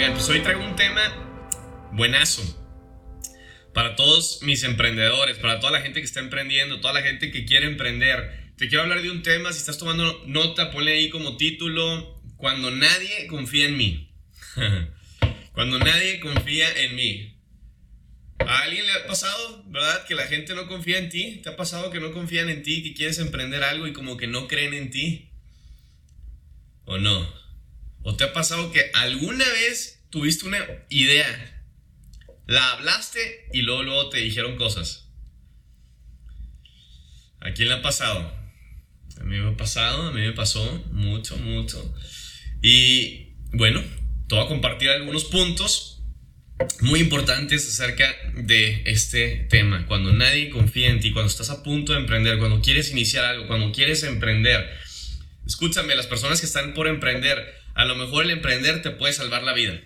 Bien, pues hoy traigo un tema buenazo para todos mis emprendedores, para toda la gente que está emprendiendo, toda la gente que quiere emprender. Te quiero hablar de un tema, si estás tomando nota, ponle ahí como título, cuando nadie confía en mí. cuando nadie confía en mí. ¿A alguien le ha pasado, verdad? Que la gente no confía en ti. ¿Te ha pasado que no confían en ti, que quieres emprender algo y como que no creen en ti? ¿O no? ¿O te ha pasado que alguna vez tuviste una idea, la hablaste y luego, luego te dijeron cosas? ¿A quién le ha pasado? A mí me ha pasado, a mí me pasó mucho, mucho. Y bueno, te voy a compartir algunos puntos muy importantes acerca de este tema. Cuando nadie confía en ti, cuando estás a punto de emprender, cuando quieres iniciar algo, cuando quieres emprender. Escúchame, las personas que están por emprender, a lo mejor el emprender te puede salvar la vida.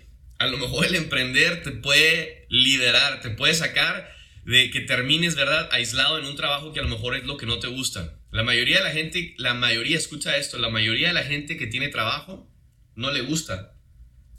A lo mejor el emprender te puede liderar, te puede sacar de que termines, ¿verdad? Aislado en un trabajo que a lo mejor es lo que no te gusta. La mayoría de la gente, la mayoría, escucha esto, la mayoría de la gente que tiene trabajo no le gusta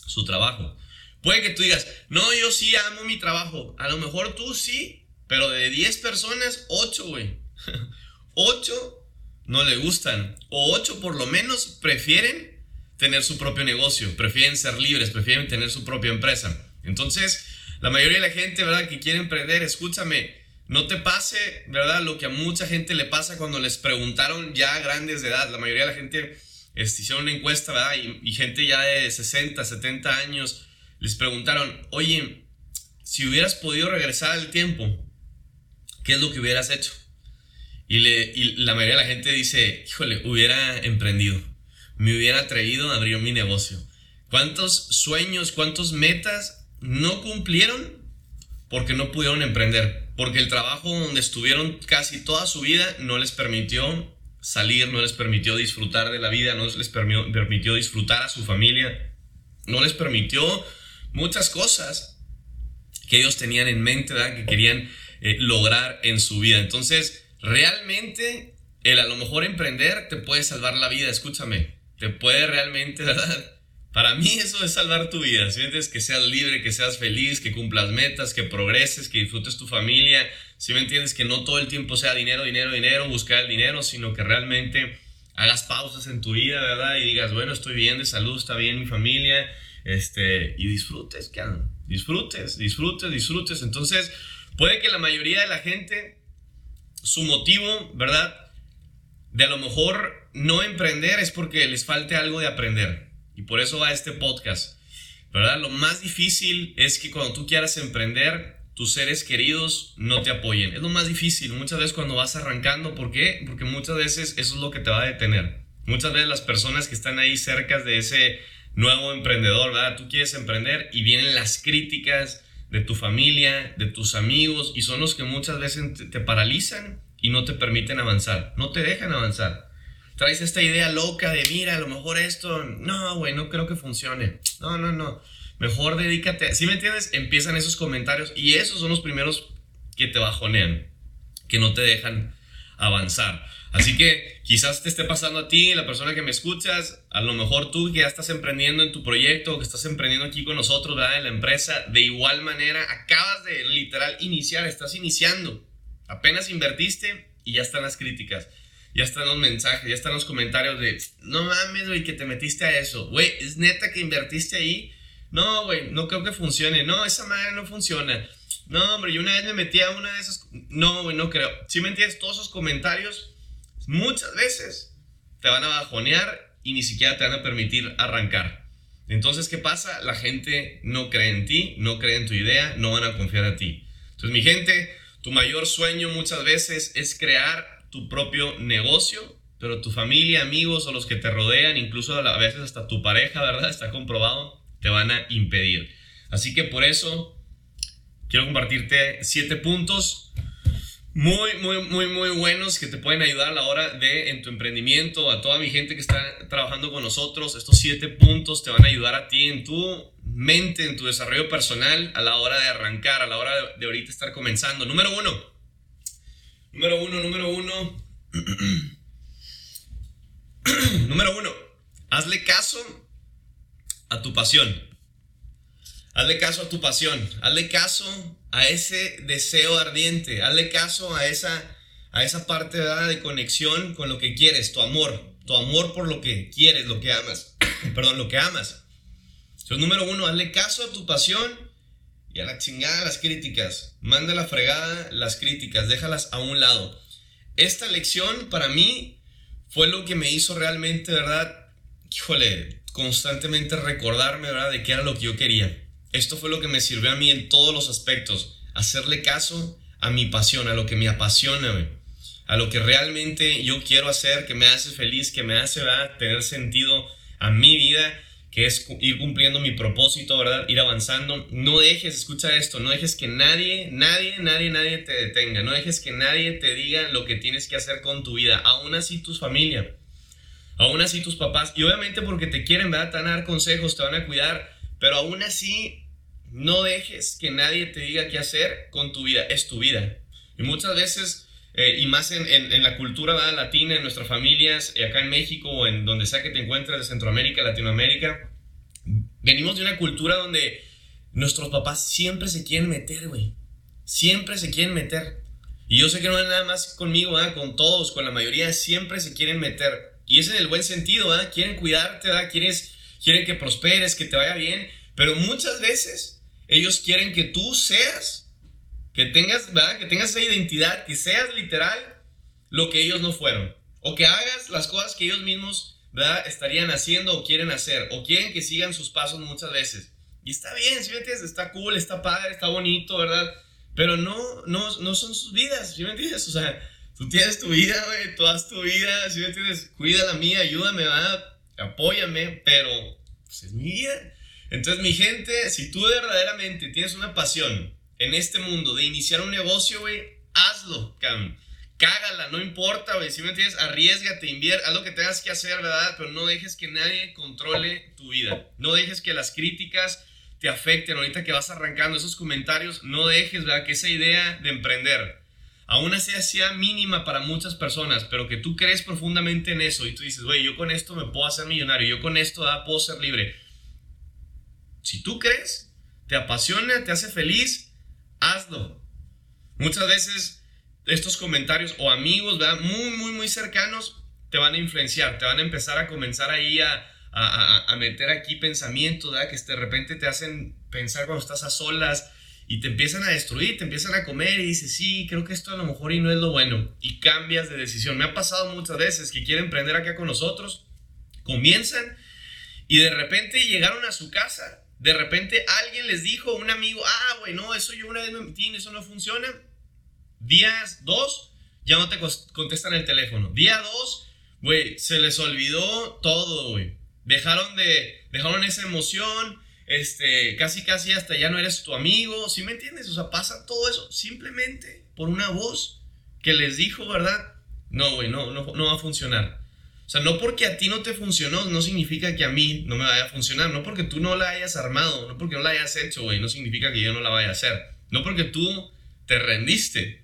su trabajo. Puede que tú digas, no, yo sí amo mi trabajo. A lo mejor tú sí, pero de 10 personas, 8, güey. 8 no le gustan. O 8 por lo menos prefieren tener su propio negocio, prefieren ser libres, prefieren tener su propia empresa. Entonces, la mayoría de la gente, ¿verdad? Que quiere emprender, escúchame, no te pase, ¿verdad? Lo que a mucha gente le pasa cuando les preguntaron ya grandes de edad. La mayoría de la gente este, hicieron una encuesta, ¿verdad? Y, y gente ya de 60, 70 años les preguntaron, oye, si hubieras podido regresar al tiempo, ¿qué es lo que hubieras hecho? Y, le, y la mayoría de la gente dice, híjole, hubiera emprendido me hubiera atrevido a abrir mi negocio. ¿Cuántos sueños, cuántos metas no cumplieron porque no pudieron emprender? Porque el trabajo donde estuvieron casi toda su vida no les permitió salir, no les permitió disfrutar de la vida, no les permitió disfrutar a su familia, no les permitió muchas cosas que ellos tenían en mente, que querían eh, lograr en su vida. Entonces, realmente, el a lo mejor emprender te puede salvar la vida, escúchame te puede realmente, ¿verdad? Para mí eso es salvar tu vida, sientes Que seas libre, que seas feliz, que cumplas metas, que progreses, que disfrutes tu familia, si me entiendes que no todo el tiempo sea dinero, dinero, dinero, buscar el dinero, sino que realmente hagas pausas en tu vida, ¿verdad? Y digas, bueno, estoy bien de salud, está bien mi familia, este, y disfrutes, ¿qué Disfrutes, disfrutes, disfrutes. Entonces, puede que la mayoría de la gente, su motivo, ¿verdad? De a lo mejor no emprender es porque les falte algo de aprender. Y por eso va este podcast. ¿Verdad? Lo más difícil es que cuando tú quieras emprender, tus seres queridos no te apoyen. Es lo más difícil. Muchas veces cuando vas arrancando, ¿por qué? Porque muchas veces eso es lo que te va a detener. Muchas veces las personas que están ahí cerca de ese nuevo emprendedor, ¿verdad? Tú quieres emprender y vienen las críticas de tu familia, de tus amigos, y son los que muchas veces te paralizan y no te permiten avanzar, no te dejan avanzar traes esta idea loca de, mira, a lo mejor esto, no, güey, no creo que funcione. No, no, no. Mejor dedícate. Si me entiendes? Empiezan esos comentarios y esos son los primeros que te bajonean, que no te dejan avanzar. Así que quizás te esté pasando a ti, la persona que me escuchas, a lo mejor tú que ya estás emprendiendo en tu proyecto, que estás emprendiendo aquí con nosotros, ¿verdad? En la empresa, de igual manera, acabas de literal iniciar, estás iniciando. Apenas invertiste y ya están las críticas ya están los mensajes, ya están los comentarios de, no mames, güey, que te metiste a eso. Güey, ¿es neta que invertiste ahí? No, güey, no creo que funcione. No, esa madre no funciona. No, hombre, yo una vez me metí a una de esas... No, güey, no creo. Si me entiendes, todos esos comentarios muchas veces te van a bajonear y ni siquiera te van a permitir arrancar. Entonces, ¿qué pasa? La gente no cree en ti, no cree en tu idea, no van a confiar en ti. Entonces, mi gente, tu mayor sueño muchas veces es crear tu propio negocio, pero tu familia, amigos o los que te rodean, incluso a veces hasta tu pareja, ¿verdad? Está comprobado, te van a impedir. Así que por eso quiero compartirte siete puntos muy, muy, muy, muy buenos que te pueden ayudar a la hora de en tu emprendimiento, a toda mi gente que está trabajando con nosotros. Estos siete puntos te van a ayudar a ti en tu mente, en tu desarrollo personal, a la hora de arrancar, a la hora de, ahorita estar comenzando. Número uno, Número uno, número uno. número uno. Hazle caso a tu pasión. Hazle caso a tu pasión, hazle caso a ese deseo ardiente, hazle caso a esa, a esa parte de conexión con lo que quieres, tu amor, tu amor por lo que quieres, lo que amas, perdón, lo que amas. Entonces, número uno, hazle caso a tu pasión y a la chingada las críticas. Manda la fregada las críticas, déjalas a un lado. Esta lección para mí fue lo que me hizo realmente, ¿verdad? Híjole, constantemente recordarme, ¿verdad? De qué era lo que yo quería. Esto fue lo que me sirvió a mí en todos los aspectos. Hacerle caso a mi pasión, a lo que me apasiona, A lo que realmente yo quiero hacer, que me hace feliz, que me hace tener sentido a mi vida, que es ir cumpliendo mi propósito, ¿verdad? Ir avanzando. No dejes, escucha esto, no dejes que nadie, nadie, nadie, nadie te detenga. No dejes que nadie te diga lo que tienes que hacer con tu vida. Aún así tu familia, aún así tus papás. Y obviamente porque te quieren, ¿verdad? Te van a dar consejos, te van a cuidar pero aún así, no dejes que nadie te diga qué hacer con tu vida. Es tu vida. Y muchas veces, eh, y más en, la cultura latina, en nuestras familias, eh, acá en México o en donde sea que te encuentres, de Centroamérica, Latinoamérica, venimos de una cultura donde nuestros papás siempre se quieren meter, güey. Siempre se quieren meter. Y yo sé que no es nada más conmigo, con todos, con la mayoría, siempre se quieren meter. Y es en el buen sentido, Quieren cuidarte, ¿verdad? Quieres quieren que prosperes, que te vaya bien, pero muchas veces ellos quieren que tú seas, que tengas, ¿verdad? Que tengas esa identidad, que seas literal lo que ellos no fueron, o que hagas las cosas que ellos mismos, ¿verdad? Estarían haciendo o quieren hacer, o quieren que sigan sus pasos muchas veces. Y está bien, si me entiendes, está cool, está padre, está bonito, ¿verdad? Pero no, no, no son sus vidas, ¿sí me entiendes? O sea, tú tienes tu vida, güey, tú tu vida, ¿sí me entiendes? Cuida la mía, ayúdame, ¿verdad? apóyame, pero pues es mi vida. Entonces, mi gente, si tú verdaderamente tienes una pasión en este mundo de iniciar un negocio, güey, hazlo, cabrón. Cágala, no importa, güey. Si me entiendes, arriesgate, invierte, haz lo que tengas que hacer, ¿verdad? Pero no dejes que nadie controle tu vida. No dejes que las críticas te afecten. Ahorita que vas arrancando esos comentarios, no dejes, ¿verdad? Que esa idea de emprender aún así sea mínima para muchas personas, pero que tú crees profundamente en eso y tú dices, güey, yo con esto me puedo hacer millonario, yo con esto ah, puedo ser libre. Si tú crees, te apasiona, te hace feliz, hazlo. Muchas veces estos comentarios o amigos, ¿verdad? Muy, muy, muy cercanos, te van a influenciar, te van a empezar a comenzar ahí a, a, meter aquí pensamientos, ¿verdad? Que de repente te hacen pensar cuando estás a solas, y te empiezan a destruir, te empiezan a comer y dices, sí, creo que esto a lo mejor y no es lo bueno y cambias de decisión. Me ha pasado muchas veces que quieren emprender acá con nosotros, comienzan y de repente llegaron a su casa, de repente alguien les dijo, un amigo, ah, güey, no, eso yo una vez me metí, eso no funciona. Días dos, ya no te contestan el teléfono. Día dos, güey, se les olvidó todo, güey. Dejaron de, dejaron esa emoción, este, casi casi hasta ya no eres tu amigo, ¿sí me entiendes? O sea, pasa todo eso simplemente por una voz que les dijo, ¿verdad? No, güey, no, no, no va a funcionar. O sea, no porque a ti no te funcionó, no significa que a mí no me vaya a funcionar. No porque tú no la hayas armado, no porque no la hayas hecho, güey, no significa que yo no la vaya a hacer. No porque tú te rendiste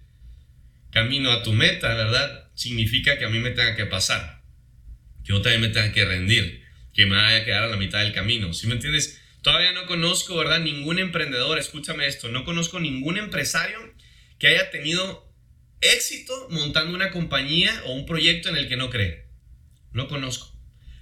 camino a tu meta, ¿verdad? Significa que a mí me tenga que pasar. Que yo también me tenga que rendir. Que me vaya a quedar a la mitad del camino. ¿Sí me entiendes? Todavía no conozco, ¿verdad? Ningún emprendedor, escúchame esto, no conozco ningún empresario que haya tenido éxito montando una compañía o un proyecto en el que no cree. No conozco.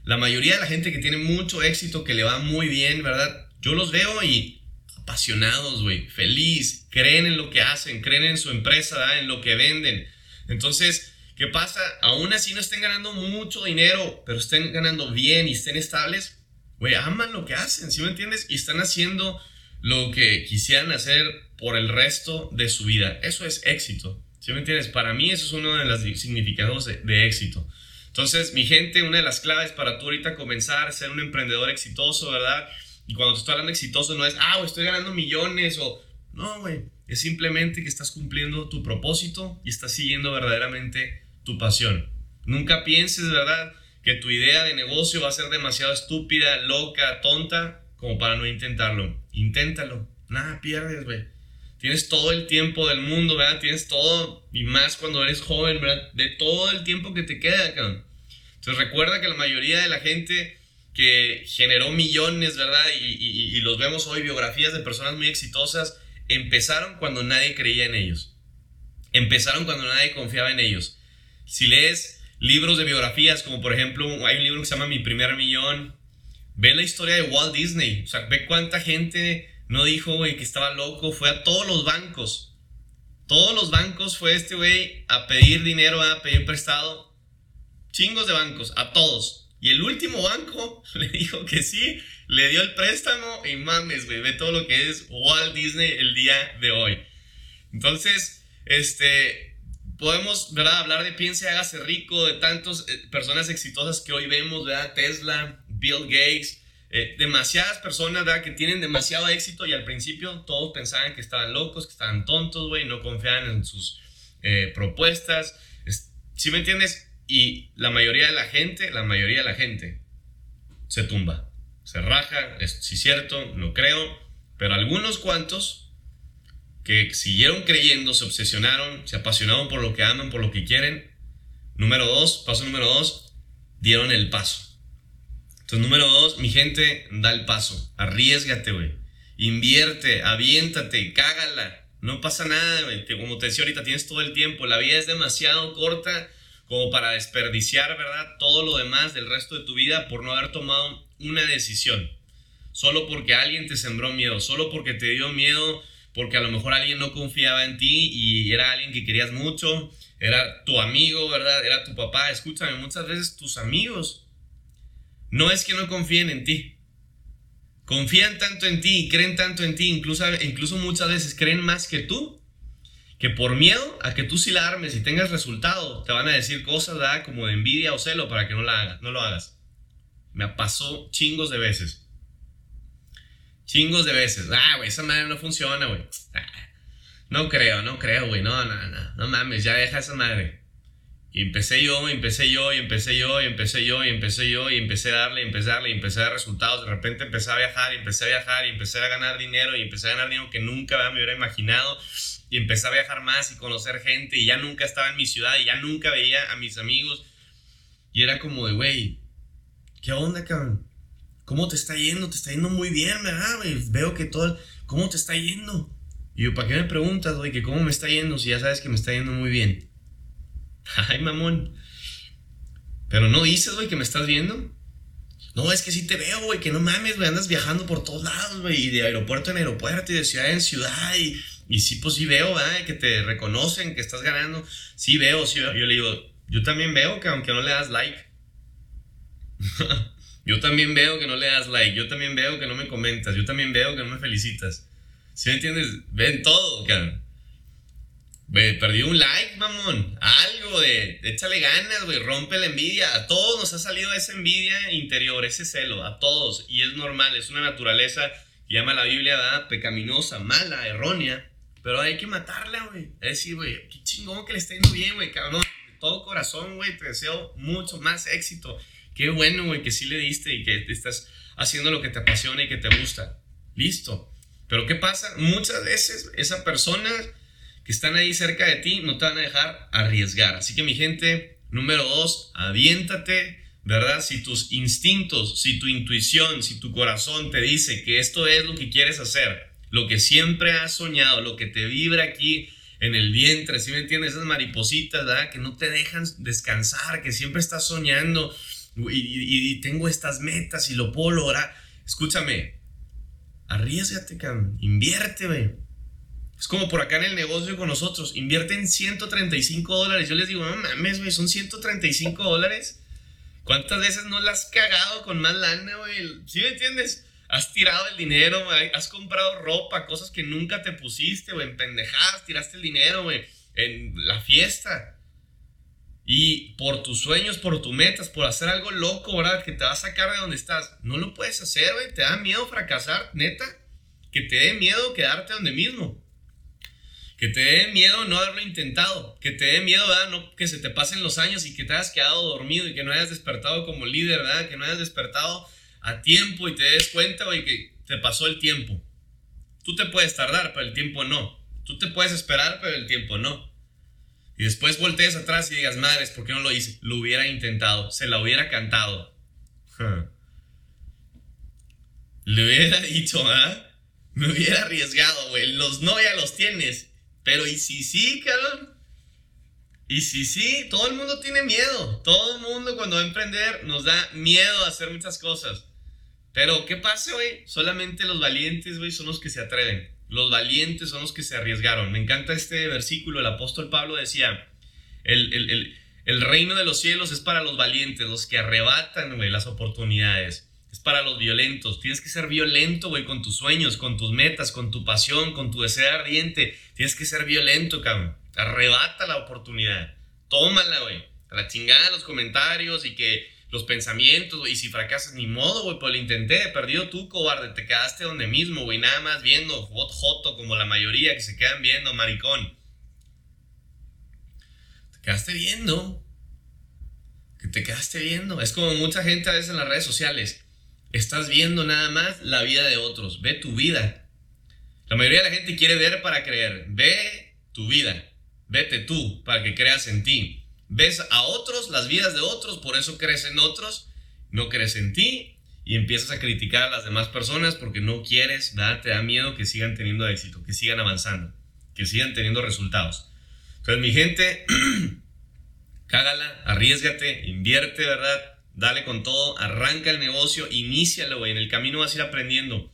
La mayoría de la gente que tiene mucho éxito, que le va muy bien, ¿verdad? Yo los veo y apasionados, güey, feliz, creen en lo que hacen, creen en su empresa, ¿verdad? en lo que venden. Entonces, ¿qué pasa? Aún así no estén ganando mucho dinero, pero estén ganando bien y estén estables, güey, aman lo que hacen, ¿sí me entiendes? Y están haciendo lo que quisieran hacer por el resto de su vida. Eso es éxito, ¿sí me entiendes? Para mí eso es uno de los significados de, éxito. Entonces, mi gente, una de las claves para tú ahorita comenzar ser un emprendedor exitoso, ¿verdad? Y cuando te estoy hablando exitoso no es, ah, estoy ganando millones o... No, güey, es simplemente que estás cumpliendo tu propósito y estás siguiendo verdaderamente tu pasión. Nunca pienses, ¿verdad? que tu idea de negocio va a ser demasiado estúpida, loca, tonta, como para no intentarlo. Inténtalo. Nada pierdes, güey. Tienes todo el tiempo del mundo, ¿verdad? Tienes todo, y más cuando eres joven, ¿verdad? De todo el tiempo que te queda, cabrón. Entonces recuerda que la mayoría de la gente que generó millones, ¿verdad? Y, y los vemos hoy, biografías de personas muy exitosas, empezaron cuando nadie creía en ellos. Empezaron cuando nadie confiaba en ellos. Si lees libros de biografías, como por ejemplo, hay un libro que se llama Mi primer millón, ve la historia de Walt Disney, o sea, ve cuánta gente no dijo, güey, que estaba loco, fue a todos los bancos. Todos los bancos fue este güey a pedir dinero, a pedir prestado. Chingos de bancos, a todos. Y el último banco le dijo que sí, le dio el préstamo y mames, güey, ve todo lo que es Walt Disney el día de hoy. Entonces, este, podemos, ¿verdad? Hablar de piense, hágase rico, de tantas eh, personas exitosas que hoy vemos, ¿verdad? Tesla, Bill Gates, eh, demasiadas personas. Que tienen demasiado éxito y al principio todos pensaban que estaban locos, que estaban tontos, güey, no confiaban en sus eh, propuestas. ¿Sí me entiendes? Y la mayoría de la gente, la mayoría de la gente se tumba, se raja, es cierto, no creo, pero algunos cuantos que siguieron creyendo, se obsesionaron, se apasionaron por lo que aman, por lo que quieren. Número dos, paso número dos, dieron el paso. Entonces, número dos, mi gente, da el paso, arriesgate, güey. Invierte, aviéntate, cágala. No pasa nada, güey. Como te decía ahorita, tienes todo el tiempo. La vida es demasiado corta como para desperdiciar, ¿verdad? Todo lo demás del resto de tu vida por no haber tomado una decisión. Solo porque alguien te sembró miedo, solo porque te dio miedo, porque a lo mejor alguien no confiaba en ti y era alguien que querías mucho, era tu amigo, ¿verdad? Era tu papá. Escúchame, muchas veces tus amigos no es que no confíen en ti. Confían tanto en ti y creen tanto en ti, incluso, incluso muchas veces creen más que tú que por miedo a que tú sí la armes y tengas resultado, te van a decir cosas, ¿verdad? Como de envidia o celo para que no, la hagas, no lo hagas. Me pasó chingos de veces. Chingos de veces. Ah, güey, esa madre no funciona, güey. Ah, no creo, no creo, güey. No, no, no. No mames, ya deja esa madre. Y empecé yo, y empecé yo, y empecé yo, y empecé yo, y empecé yo, y empecé a darle, y empecé a darle, y empecé a dar resultados. De repente empecé a viajar, y empecé a viajar, y empecé a ganar dinero, y empecé a ganar dinero que nunca me hubiera imaginado y empecé a viajar más y conocer gente y ya nunca estaba en mi ciudad y ya nunca veía a mis amigos. Y era como de, güey, ¿qué onda, cabrón? ¿Cómo te está yendo? Te está yendo muy bien, ¿verdad, Veo que todo... ¿Cómo te está yendo? Y yo, ¿para qué me preguntas, güey, que cómo me está yendo si ya sabes que me está yendo muy bien? Ay, mamón. Pero no dices, güey, que me estás viendo. No, es que sí te veo, güey, que no mames, güey, andas viajando por todos lados, güey, y de aeropuerto en aeropuerto y de ciudad en ciudad y y sí, pues sí veo, ¿verdad? Que te reconocen, que estás ganando. Sí veo, sí veo. Yo le digo, yo también veo que aunque no le das like. yo también veo que no le das like. Yo también veo que no me comentas. Yo también veo que no me felicitas. ¿Sí me entiendes? Ven todo, cabrón. Perdí un like, mamón. Algo de, échale ganas, güey. Rompe la envidia. A todos nos ha salido esa envidia interior, ese celo. A todos. Y es normal, es una naturaleza llama la Biblia, ¿verdad? Pecaminosa, mala, errónea. Pero hay que matarla, güey. Es decir, güey, qué chingón que le está yendo bien, güey, cabrón. De todo corazón, güey, te deseo mucho más éxito. Qué bueno, güey, que sí le diste y que estás haciendo lo que te apasiona y que te gusta. Listo. Pero ¿qué pasa? Muchas veces esa persona que están ahí cerca de ti no te van a dejar arriesgar. Así que mi gente, número dos, aviéntate, ¿verdad? Si tus instintos, si tu intuición, si tu corazón te dice que esto es lo que quieres hacer, lo que siempre has soñado, lo que te vibra aquí en el vientre, ¿sí me entiendes? Esas maripositas, ¿verdad? Que no te dejan descansar, que siempre estás soñando y, tengo estas metas y lo puedo lograr. Escúchame, arriesgate, cabrón, invierte, güey. Es como por acá en el negocio con nosotros, invierte en 135 dólares. Yo les digo, no mames, güey, son 135 dólares. ¿Cuántas veces no las has cagado con más lana, güey? ¿Sí me entiendes? has tirado el dinero, has comprado ropa, cosas que nunca te pusiste, güey, en pendejadas, tiraste el dinero, güey, en la fiesta. Y por tus sueños, por tus metas, por hacer algo loco, ¿verdad? Que te va a sacar de donde estás. No lo puedes hacer, güey. Te da miedo fracasar, neta. Que te dé miedo quedarte donde mismo. Que te dé miedo no haberlo intentado. Que te dé miedo, ¿verdad? No, que se te pasen los años y que te hayas quedado dormido y que no hayas despertado como líder, ¿verdad? Que no hayas despertado a tiempo y te des cuenta, güey, que te pasó el tiempo. Tú te puedes tardar, pero el tiempo no. Tú te puedes esperar, pero el tiempo no. Y después voltees atrás y digas, madres, ¿por qué no lo hice? Lo hubiera intentado, se la hubiera cantado. le hubiera dicho, ¿ah? Me hubiera arriesgado, güey. Los no ya los tienes. Pero ¿y si sí, cabrón? Y si sí, todo el mundo tiene miedo. Todo el mundo cuando va a emprender nos da miedo a hacer muchas cosas. Pero ¿qué pasa, güey? Solamente los valientes, güey, son los que se atreven. Los valientes son los que se arriesgaron. Me encanta este versículo. El apóstol Pablo decía, el, el, el reino de los cielos es para los valientes, los que arrebatan, güey, las oportunidades es para los violentos. Tienes que ser violento, güey, con tus sueños, con tus metas, con tu pasión, con tu deseo ardiente. Tienes que ser violento, cabrón. Arrebata la oportunidad. Tómala, güey. A la chingada los comentarios y que los pensamientos, güey. Y si fracasas, ni modo, güey, pues lo intenté. Perdido tú, cobarde. Te quedaste donde mismo, güey. Nada más viendo hot joto como la mayoría que se quedan viendo, maricón. Te quedaste viendo. Que te quedaste viendo. Es como mucha gente a veces en las redes sociales Estás viendo nada más la vida de otros. Ve tu vida. La mayoría de la gente quiere ver para creer. Ve tu vida. Vete tú para que creas en ti. Ves a otros, las vidas de otros, por eso crees en otros, no crees en ti y empiezas a criticar a las demás personas porque no quieres, ¿verdad? te da miedo que sigan teniendo éxito, que sigan avanzando, que sigan teniendo resultados. Entonces, mi gente, cágala, arriesgate, invierte, ¿verdad? Dale con todo, arranca el negocio, inícialo, güey, en el camino vas a ir aprendiendo.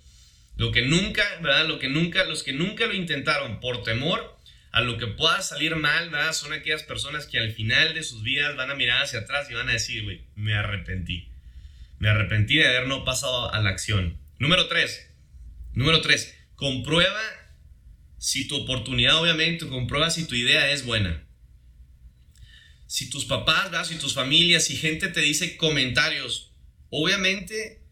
Lo que nunca, ¿verdad? Lo que nunca, los que nunca lo intentaron por temor a lo que pueda salir mal, ¿verdad? Son aquellas personas que al final de sus vidas van a mirar hacia atrás y van a decir, güey, me arrepentí. Me arrepentí de haber no pasado a la acción. Número tres. Número tres. Comprueba si tu oportunidad, obviamente, comprueba si tu idea es buena si tus papás, si tus familias, si gente te dice comentarios, obviamente,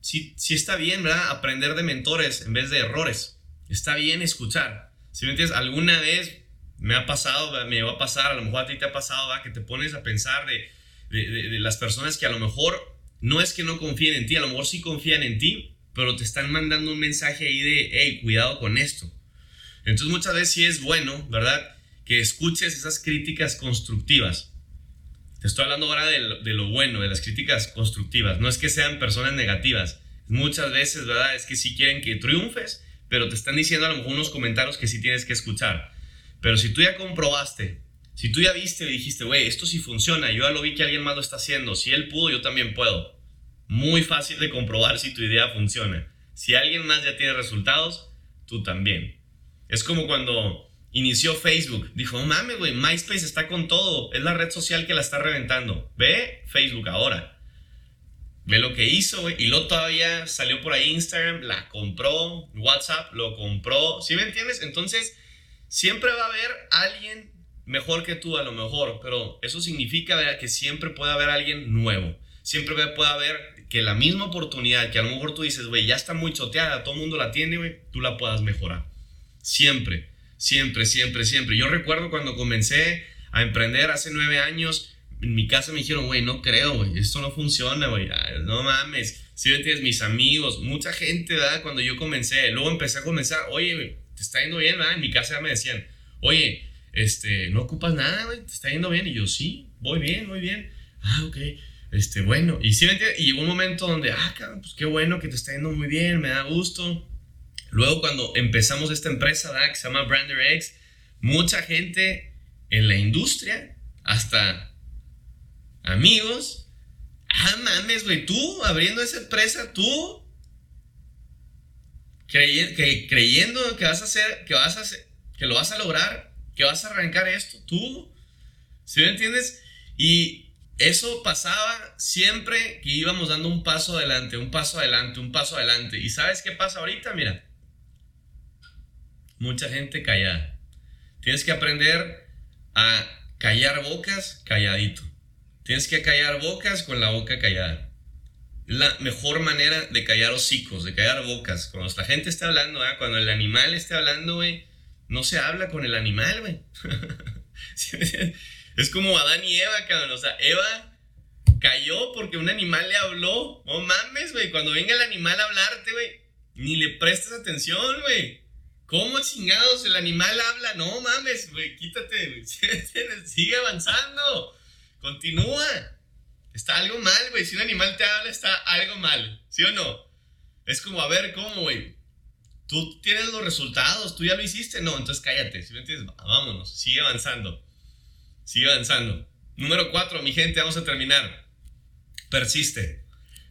si, si está bien, ¿verdad? Aprender de mentores en vez de errores. Está bien escuchar. Si me entiendes, alguna vez me ha pasado, me va a pasar, a lo mejor a ti te ha pasado, ¿verdad? que te pones a pensar de, de, las personas que a lo mejor no es que no confíen en ti, a lo mejor sí confían en ti, pero te están mandando un mensaje ahí de, hey, cuidado con esto. Entonces muchas veces sí es bueno, ¿verdad? Que escuches esas críticas constructivas. Te estoy hablando ahora de lo, bueno, de las críticas constructivas. No es que sean personas negativas. Muchas veces, ¿verdad? Es que sí quieren que triunfes, pero te están diciendo a lo mejor unos comentarios que sí tienes que escuchar. Pero si tú ya comprobaste, si tú ya viste y dijiste, güey, esto sí funciona, yo ya lo vi que alguien más lo está haciendo, si él pudo, yo también puedo. Muy fácil de comprobar si tu idea funciona. Si alguien más ya tiene resultados, tú también. Es como cuando inició Facebook. Dijo, no mames, güey, MySpace está con todo. Es la red social que la está reventando. Ve Facebook ahora. Ve lo que hizo, güey. Y luego todavía salió por ahí Instagram, la compró. WhatsApp lo compró. ¿Sí me entiendes? Entonces, siempre va a haber alguien mejor que tú, a lo mejor. Pero eso significa que siempre puede haber alguien nuevo. Siempre puede haber que la misma oportunidad que a lo mejor tú dices, güey, ya está muy choteada, todo el mundo la tiene, güey, tú la puedas mejorar. Siempre. Siempre, siempre, siempre. Yo recuerdo cuando comencé a emprender hace nueve años, en mi casa me dijeron, güey, no creo, güey, esto no funciona, güey, no mames. Si me entiendes, mis amigos, mucha gente, ¿verdad? Cuando yo comencé, luego empecé a comenzar, oye, güey, te está yendo bien, ¿verdad? En mi casa ya me decían, oye, este, no ocupas nada, güey, te está yendo bien. Y yo, sí, voy bien, muy bien. Ah, ok. Este, bueno, y sí me y llegó un momento donde, ah, cabrón, pues qué bueno que te está yendo muy bien, me da gusto. Luego cuando empezamos esta empresa que se llama Brander X, mucha gente en la industria, hasta amigos, ah, mames, güey, tú abriendo esa empresa, tú que, creyendo que vas a hacer, que vas a hacer, que lo vas a lograr, que vas a arrancar esto, tú, ¿sí me entiendes? Y eso pasaba siempre que íbamos dando un paso adelante, un paso adelante, un paso adelante. ¿Y sabes qué pasa ahorita? Mira, mucha gente callada. Tienes que aprender a callar bocas calladito. Tienes que callar bocas con la boca callada. La mejor manera de callar hocicos, de callar bocas. Cuando la gente está hablando, cuando el animal esté hablando, no se habla con el animal, güey. es como Adán y Eva, cabrón. O sea, Eva cayó porque un animal le habló. No mames, güey. Cuando venga el animal a hablarte, güey, ni le prestes atención, güey. ¿Cómo chingados el animal habla? No mames, güey, quítate. Sigue avanzando. Continúa. Está algo mal, güey. Si un animal te habla, está algo mal. ¿Sí o no? Es como, a ver, ¿cómo, güey? Tú tienes los resultados, tú ya lo hiciste, no, entonces cállate, ¿sí me entiendes? Vámonos, sigue avanzando, sigue avanzando. Número cuatro, mi gente, vamos a terminar. Persiste.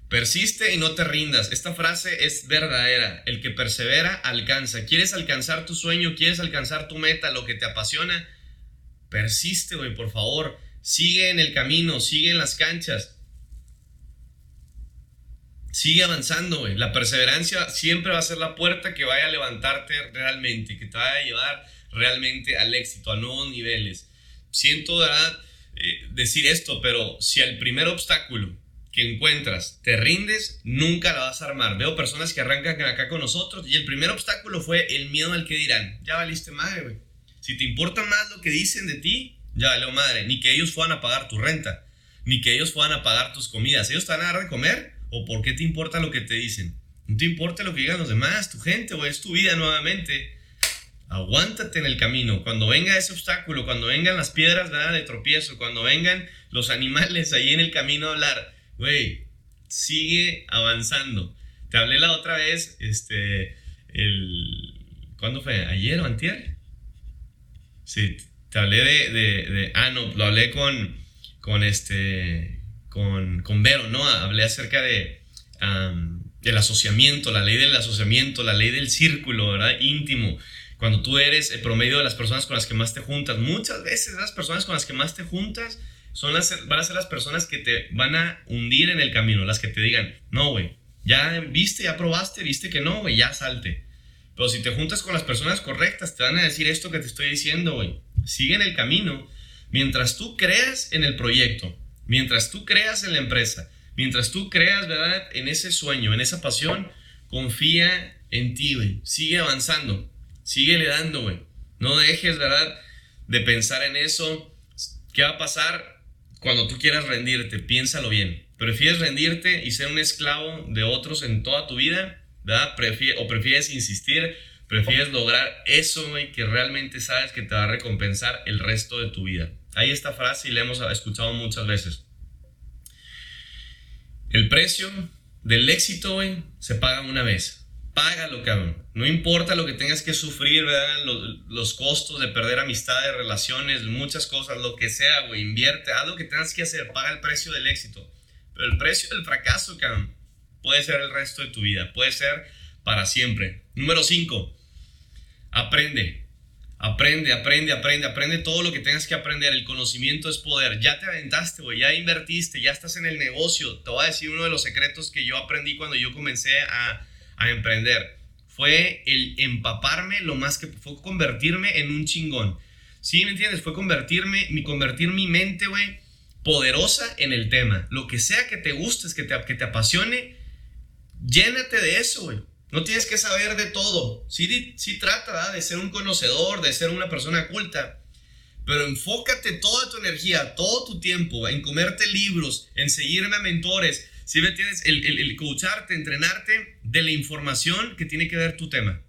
Persiste y no te rindas. Esta frase es verdadera. El que persevera alcanza. ¿Quieres alcanzar tu sueño? ¿Quieres alcanzar tu meta? Lo que te apasiona. Persiste, güey, por favor. Sigue en el camino, sigue en las canchas. Sigue avanzando, güey. La perseverancia siempre va a ser la puerta que vaya a levantarte realmente, que te vaya a llevar realmente al éxito, a nuevos niveles. Siento. Eh, decir esto, pero si al primer obstáculo que encuentras te rindes, nunca la vas a armar. Veo personas que arrancan acá con nosotros y el primer obstáculo fue el miedo al que dirán. Ya valiste madre, güey. Si te importa más lo que dicen de ti, ya valió madre. Ni que ellos fueran a pagar tu renta, ni que ellos fueran a pagar tus comidas. ¿Ellos te van a dar de comer? ¿O por qué te importa lo que te dicen? No te importa lo que digan los demás, tu gente, o es tu vida nuevamente. Aguántate en el camino. Cuando venga ese obstáculo, cuando vengan las piedras ¿verdad? de tropiezo, cuando vengan los animales ahí en el camino a hablar, güey, sigue avanzando. Te hablé la otra vez, este, el, ¿cuándo fue? ¿Ayer o antier? Sí, te hablé de, de, ah, no, lo hablé con, con este, con, con Vero, ¿no? Hablé acerca de, del asociamiento, la ley del asociamiento, la ley del círculo, ¿verdad? Íntimo cuando tú eres el promedio de las personas con las que más te juntas. Muchas veces las personas con las que más te juntas son las, van a ser las personas que te van a hundir en el camino, las que te digan, no, güey, ya viste, ya probaste, viste que no, güey, ya salte. Pero si te juntas con las personas correctas, te van a decir esto que te estoy diciendo, güey. Sigue en el camino. Mientras tú creas en el proyecto, mientras tú creas en la empresa, mientras tú creas, ¿verdad? En ese sueño, en esa pasión, confía en ti, güey. Sigue avanzando. Síguele dando, güey. No dejes, ¿verdad? De pensar en eso. ¿Qué va a pasar cuando tú quieras rendirte? Piénsalo bien. ¿Prefieres rendirte y ser un esclavo de otros en toda tu vida? O prefieres insistir, prefieres lograr eso, güey, que realmente sabes que te va a recompensar el resto de tu vida. Hay esta frase y la hemos escuchado muchas veces. El precio del éxito, se paga una vez págalo, cabrón. No importa lo que tengas que sufrir, ¿verdad? Los, costos de perder amistades, relaciones, muchas cosas, lo que sea, güey. Invierte, haz lo que tengas que hacer, paga el precio del éxito. Pero el precio del fracaso, cabrón, puede ser el resto de tu vida, puede ser para siempre. Número 5, aprende. Aprende, aprende, aprende, aprende todo lo que tengas que aprender. El conocimiento es poder. Ya te aventaste, güey, ya invertiste, ya estás en el negocio. Te voy a decir uno de los secretos que yo aprendí cuando yo comencé a a emprender. Fue el empaparme lo más que fue convertirme en un chingón. ¿Sí me entiendes? Fue convertirme, mi, convertir mi mente, güey, poderosa en el tema. Lo que sea que te guste, que te, que te apasione, llénate de eso, güey. No tienes que saber de todo. Sí, sí trata de ser un conocedor, de ser una persona culta. Pero enfócate toda tu energía, todo tu tiempo en comerte libros, en seguirme a mentores, si me entiendes? El, el, el coacharte, entrenarte de la información que tiene que ver tu tema.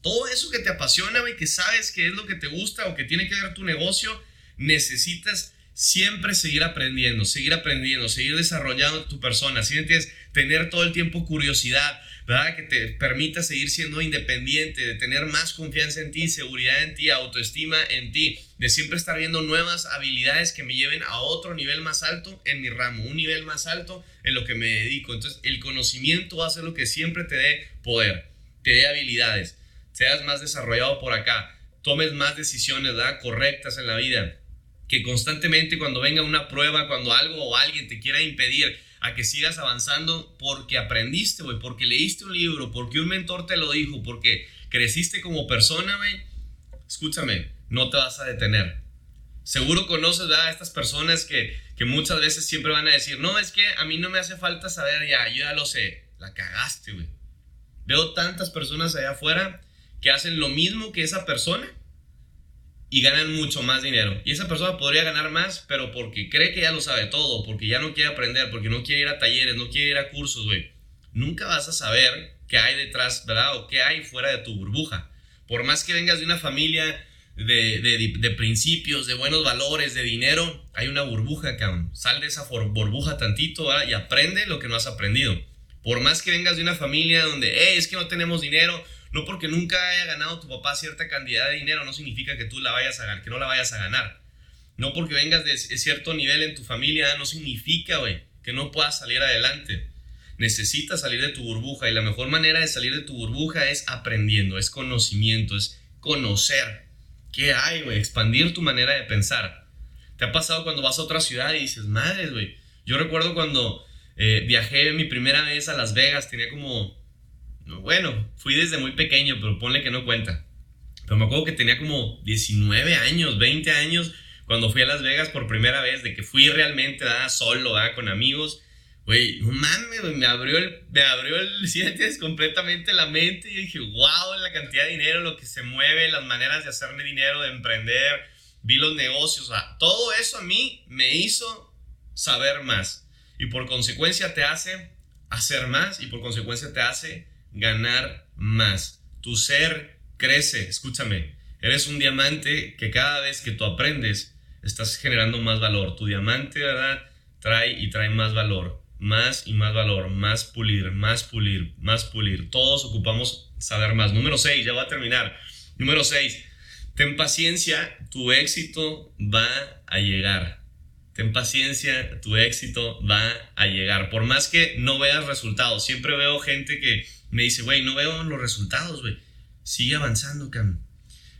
Todo eso que te apasiona, güey, que sabes que es lo que te gusta o que tiene que ver tu negocio, necesitas siempre seguir aprendiendo, seguir aprendiendo, seguir desarrollando tu persona. Si me entiendes? Tener todo el tiempo curiosidad, ¿verdad? Que te permita seguir siendo independiente, de tener más confianza en ti, seguridad en ti, autoestima en ti, de siempre estar viendo nuevas habilidades que me lleven a otro nivel más alto en mi ramo, un nivel más alto en lo que me dedico. Entonces, el conocimiento va a ser lo que siempre te dé poder, te dé habilidades, seas más desarrollado por acá, tomes más decisiones, ¿verdad? Correctas en la vida. Que constantemente cuando venga una prueba, cuando algo o alguien te quiera impedir a que sigas avanzando porque aprendiste, güey, porque leíste un libro, porque un mentor te lo dijo, porque creciste como persona, güey. Escúchame, no te vas a detener. Seguro conoces a estas personas que, que muchas veces siempre van a decir, no, es que a mí no me hace falta saber ya, yo ya lo sé. La cagaste, güey. Veo tantas personas allá afuera que hacen lo mismo que esa persona y ganan mucho más dinero. Y esa persona podría ganar más, pero porque cree que ya lo sabe todo, porque ya no quiere aprender, porque no quiere ir a talleres, no quiere ir a cursos, güey. Nunca vas a saber qué hay detrás, ¿verdad? O qué hay fuera de tu burbuja. Por más que vengas de una familia de, de, de principios, de buenos valores, de dinero, hay una burbuja, cabrón. Sal de esa burbuja tantito y aprende lo que no has aprendido. Por más que vengas de una familia donde, hey, es que no tenemos dinero, no porque nunca haya ganado tu papá cierta cantidad de dinero, no significa que tú la vayas a ganar, que no la vayas a ganar. No porque vengas de cierto nivel en tu familia, no significa, güey, que no puedas salir adelante. Necesitas salir de tu burbuja y la mejor manera de salir de tu burbuja es aprendiendo, es conocimiento, es conocer qué hay, güey, expandir tu manera de pensar. ¿Te ha pasado cuando vas a otra ciudad y dices, madre, güey? Yo recuerdo cuando eh, viajé mi primera vez a Las Vegas, tenía como, bueno, fui desde muy pequeño, pero ponle que no cuenta. Pero me acuerdo que tenía como 19 años, 20 años, cuando fui a Las Vegas por primera vez, de que fui realmente ¿verdad? solo, ¿verdad? con amigos. Güey, no mames, me abrió el, me abrió el, sientes completamente la mente y dije, wow, la cantidad de dinero, lo que se mueve, las maneras de hacerme dinero, de emprender, vi los negocios, todo eso a mí me hizo saber más y por consecuencia te hace hacer más y por consecuencia te hace ganar más. Tu ser crece, escúchame, eres un diamante que cada vez que tú aprendes estás generando más valor. Tu diamante, ¿verdad? Trae y trae más valor, más y más valor, más pulir, más pulir, más pulir. Todos ocupamos saber más. Número 6, ya va a terminar. Número 6, ten paciencia, tu éxito va a llegar. Ten paciencia, tu éxito va a llegar. Por más que no veas resultados, siempre veo gente que me dice, güey, no veo los resultados, güey. Sigue avanzando, Cam.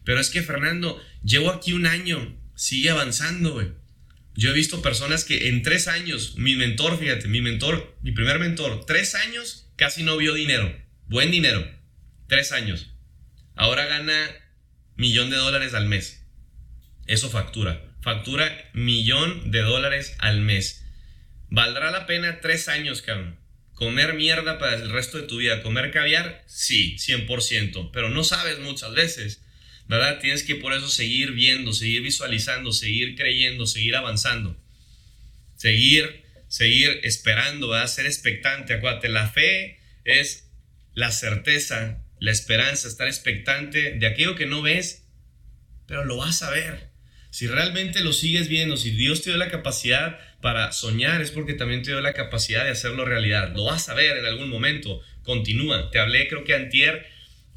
Pero es que, Fernando, llevo aquí un año, sigue avanzando, güey. Yo he visto personas que en tres años, mi mentor, fíjate, mi mentor, mi primer mentor, tres años casi no vio dinero. Buen dinero. Tres años. Ahora gana millón de dólares al mes. Eso factura factura millón de dólares al mes. ¿Valdrá la pena tres años, cabrón? ¿Comer mierda para el resto de tu vida? ¿Comer caviar? Sí, 100%, pero no sabes muchas veces, ¿verdad? Tienes que por eso seguir viendo, seguir visualizando, seguir creyendo, seguir avanzando. Seguir, seguir esperando, ¿verdad? Ser expectante, acuérdate, la fe es la certeza, la esperanza, estar expectante de aquello que no ves, pero lo vas a ver. Si realmente lo sigues viendo, si Dios te dio la capacidad para soñar, es porque también te dio la capacidad de hacerlo realidad. Lo vas a ver en algún momento. Continúa. Te hablé creo que antier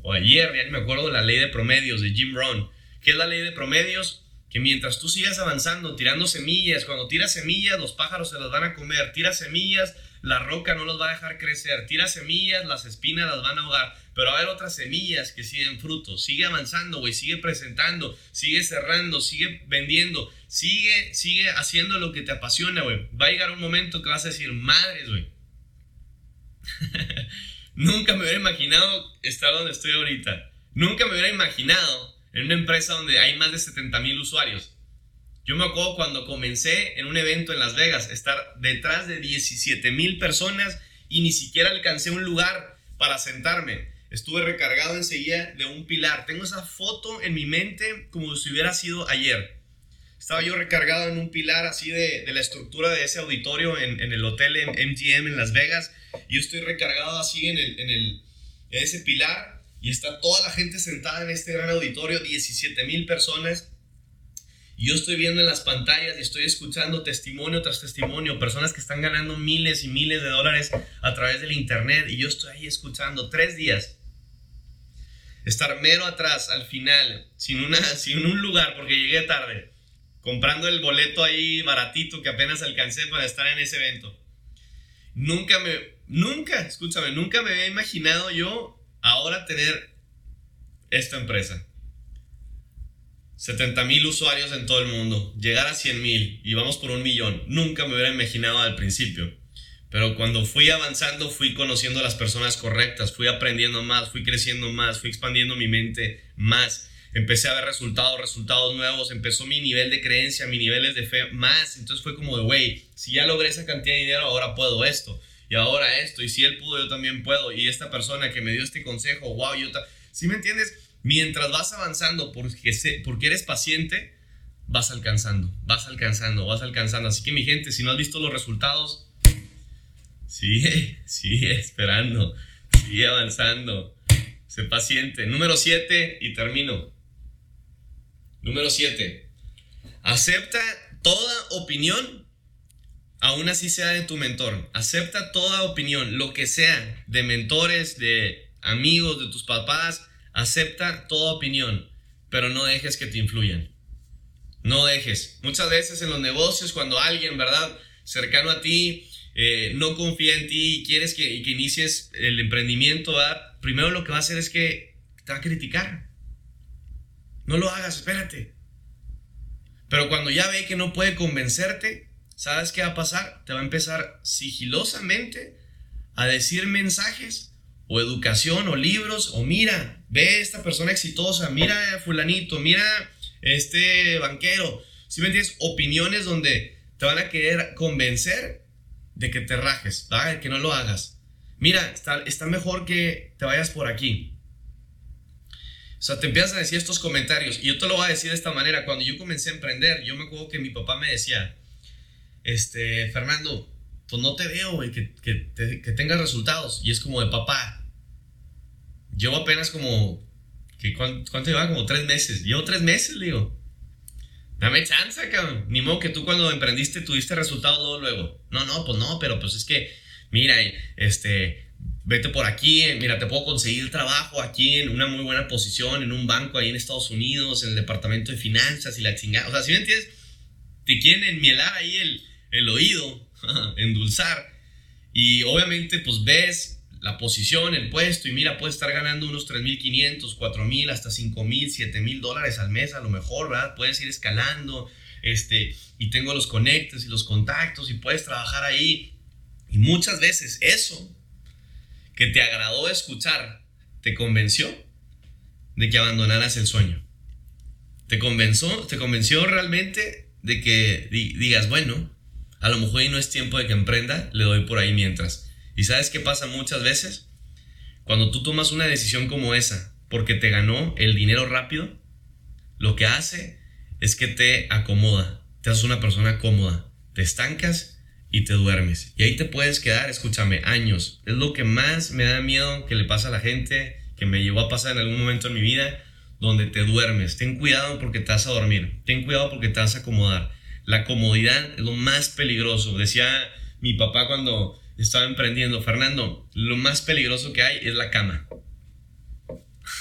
o ayer, ya me acuerdo, de la ley de promedios de Jim Rohn. ¿Qué es la ley de promedios? Que mientras tú sigas avanzando, tirando semillas, cuando tiras semillas, los pájaros se las van a comer. Tiras semillas, la roca no los va a dejar crecer. Tira semillas, las espinas las van a ahogar. Pero va a haber otras semillas que siguen frutos. Sigue avanzando, güey. Sigue presentando. Sigue cerrando. Sigue vendiendo. Sigue, sigue haciendo lo que te apasiona, güey. Va a llegar un momento que vas a decir, madres, güey. Nunca me hubiera imaginado estar donde estoy ahorita. Nunca me hubiera imaginado en una empresa donde hay más de 70 mil usuarios. Yo me acuerdo cuando comencé en un evento en Las Vegas, estar detrás de 17 mil personas y ni siquiera alcancé un lugar para sentarme. Estuve recargado enseguida de un pilar. Tengo esa foto en mi mente como si hubiera sido ayer. Estaba yo recargado en un pilar así de, la estructura de ese auditorio en, el hotel en MGM en Las Vegas. Yo estoy recargado así en, el, en, el, en ese pilar y está toda la gente sentada en este gran auditorio, 17 mil personas yo estoy viendo en las pantallas y estoy escuchando testimonio tras testimonio, personas que están ganando miles y miles de dólares a través del Internet y yo estoy ahí escuchando tres días. Estar mero atrás al final, sin, una, sin un lugar porque llegué tarde, comprando el boleto ahí baratito que apenas alcancé para estar en ese evento. Nunca me, nunca, escúchame, nunca me había imaginado yo ahora tener esta empresa 70 mil usuarios en todo el mundo, llegar a 100 mil y vamos por un millón. Nunca me hubiera imaginado al principio. Pero cuando fui avanzando, fui conociendo a las personas correctas, fui aprendiendo más, fui creciendo más, fui expandiendo mi mente más. Empecé a ver resultados, resultados nuevos, empezó mi nivel de creencia, mis niveles de fe más. Entonces fue como de, güey, si ya logré esa cantidad de dinero, ahora puedo esto. Y ahora esto. Y si él pudo, yo también puedo. Y esta persona que me dio este consejo, wow, yo... ¿Sí me entiendes? Mientras vas avanzando porque, porque eres paciente, vas alcanzando, vas alcanzando, vas alcanzando. Así que mi gente, si no has visto los resultados, sigue, sigue esperando, sigue avanzando. Sé paciente. Número 7 y termino. Número 7. Acepta toda opinión aún así sea de tu mentor. Acepta toda opinión, lo que sea, de mentores, de amigos, de tus papás. Acepta toda opinión, pero no dejes que te influyan. No dejes. Muchas veces en los negocios, cuando alguien, ¿verdad? Cercano a ti, eh, no confía en ti y quieres que, que inicies el emprendimiento, ¿verdad? Primero lo que va a hacer es que te va a criticar. No lo hagas, espérate. Pero cuando ya ve que no puede convencerte, ¿sabes qué va a pasar? Te va a empezar sigilosamente a decir mensajes o educación o libros o mira, ve esta persona exitosa, mira fulanito, mira este banquero. Si me entiendes? Opiniones donde te van a querer convencer de que te rajes, que no lo hagas. Mira, está, está mejor que te vayas por aquí. O sea, te empiezas a decir estos comentarios. Y yo te lo voy a decir de esta manera. Cuando yo comencé a emprender, yo me acuerdo que mi papá me decía, este, Fernando, pues no te veo, que, que, que tengas resultados. Y es como de papá. Llevo apenas como ¿Cuánto, ¿Cuánto llevaba? Como tres meses. Llevo tres meses, digo. Dame chance, cabrón. Ni modo que tú cuando emprendiste tuviste resultados luego, No, no, pues no, pero pues es que, mira, este, vete por aquí, mira, te puedo conseguir trabajo aquí en una muy buena posición, en un banco ahí en Estados Unidos, en el departamento de finanzas y la chingada. O sea, si me entiendes, te quieren enmielar ahí el, el oído, endulzar. Y obviamente, pues ves la posición, el puesto, y mira, puedes estar ganando unos 3.500, 4.000, hasta 5.000, 7.000 dólares al mes a lo mejor, ¿verdad? Puedes ir escalando, este, y tengo los conectes y los contactos, y puedes trabajar ahí. Y muchas veces eso que te agradó escuchar, te convenció de que abandonaras el sueño. Te convenció, te convenció realmente de que digas, bueno, a lo mejor no es tiempo de que emprenda, le doy por ahí mientras. ¿Y sabes qué pasa muchas veces? Cuando tú tomas una decisión como esa, porque te ganó el dinero rápido, lo que hace es que te acomoda, te haces una persona cómoda, te estancas y te duermes. Y ahí te puedes quedar, escúchame, años. Es lo que más me da miedo que le pasa a la gente, que me llevó a pasar en algún momento en mi vida, donde te duermes. Ten cuidado porque te vas a dormir. Ten cuidado porque te vas a acomodar. La comodidad es lo más peligroso. Decía mi papá cuando estaba emprendiendo, Fernando, lo más peligroso que hay es la cama.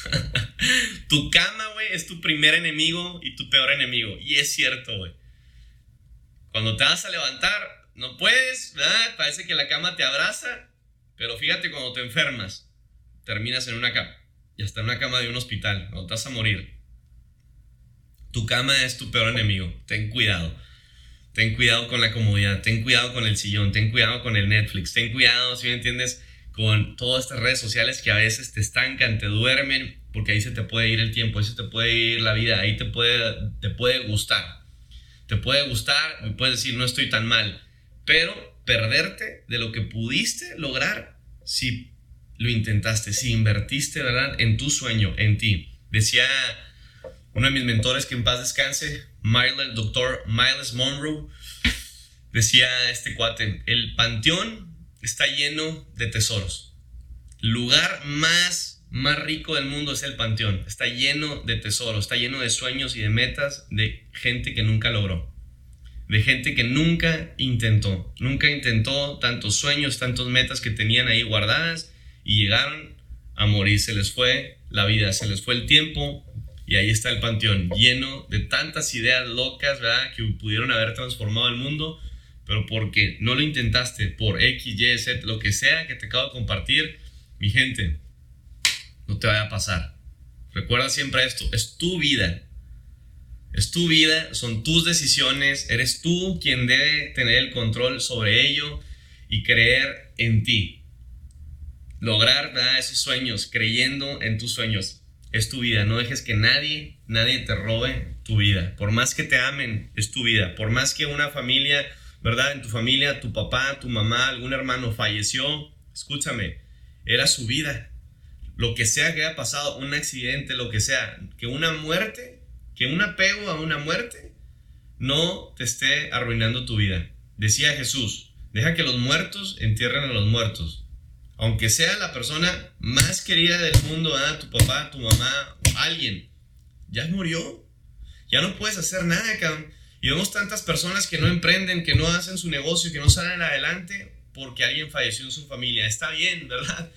tu cama, güey, es tu primer enemigo y tu peor enemigo. Y es cierto, güey. Cuando te vas a levantar, no puedes, ¿verdad? Parece que la cama te abraza, pero fíjate cuando te enfermas, terminas en una cama. Y hasta en una cama de un hospital, cuando te vas a morir. Tu cama es tu peor enemigo. Ten cuidado. Ten cuidado con la comodidad, ten cuidado con el sillón, ten cuidado con el Netflix, ten cuidado, si me entiendes, con todas estas redes sociales que a veces te estancan, te duermen, porque ahí se te puede ir el tiempo, ahí se te puede ir la vida, ahí te puede, te puede gustar. Te puede gustar, me puedes decir, no estoy tan mal, pero perderte de lo que pudiste lograr si lo intentaste, si invertiste, ¿verdad? En tu sueño, en ti. Decía uno de mis mentores que en paz descanse, el doctor Miles Monroe, decía este cuate, el panteón está lleno de tesoros. Lugar más, más rico del mundo es el panteón. Está lleno de tesoros, está lleno de sueños y de metas de gente que nunca logró. De gente que nunca intentó. Nunca intentó tantos sueños, tantos metas que tenían ahí guardadas y llegaron a morir. Se les fue la vida, se les fue el tiempo, y ahí está el panteón, lleno de tantas ideas locas, ¿verdad? Que pudieron haber transformado el mundo, pero porque no lo intentaste por X, Y, Z, lo que sea que te acabo de compartir, mi gente, no te vaya a pasar. Recuerda siempre esto, es tu vida. Es tu vida, son tus decisiones, eres tú quien debe tener el control sobre ello y creer en ti. Lograr ¿verdad? esos sueños, creyendo en tus sueños es tu vida. No dejes que nadie, nadie te robe tu vida. Por más que te amen, es tu vida. Por más que una familia, ¿verdad? En tu familia, tu papá, tu mamá, algún hermano falleció, escúchame, era su vida. Lo que sea que haya pasado, un accidente, lo que sea, que una muerte, que un apego a una muerte, no te esté arruinando tu vida. Decía Jesús, deja que los muertos entierren a los muertos aunque sea la persona más querida del mundo, tu papá, tu mamá, alguien, ya murió. Ya no puedes hacer nada, cabrón. Y vemos tantas personas que no emprenden, que no hacen su negocio, que no salen adelante porque alguien falleció en su familia. Está bien, ¿verdad?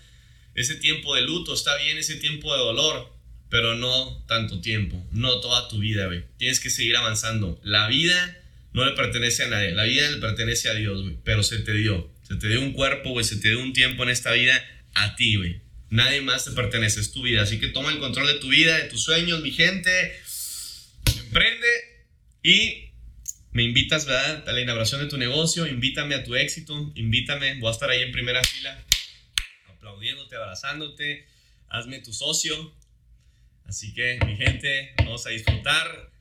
Ese tiempo de luto, está bien ese tiempo de dolor, pero no tanto tiempo, no toda tu vida, güey. Tienes que seguir avanzando. La vida no le pertenece a nadie, la vida le pertenece a Dios, güey, pero se te dio. Se te dio un cuerpo, güey, se te dio un tiempo en esta vida a ti, güey. Nadie más te pertenece, es tu vida. Así que toma el control de tu vida, de tus sueños, mi gente. Emprende y me invitas, ¿verdad? A la inauguración de tu negocio, invítame a tu éxito, invítame, voy a estar ahí en primera fila, aplaudiéndote, abrazándote, hazme tu socio. Así que, mi gente, vamos a disfrutar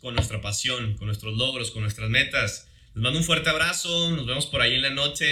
con nuestra pasión, con nuestros logros, con nuestras metas. Les mando un fuerte abrazo, nos vemos por ahí en la noche.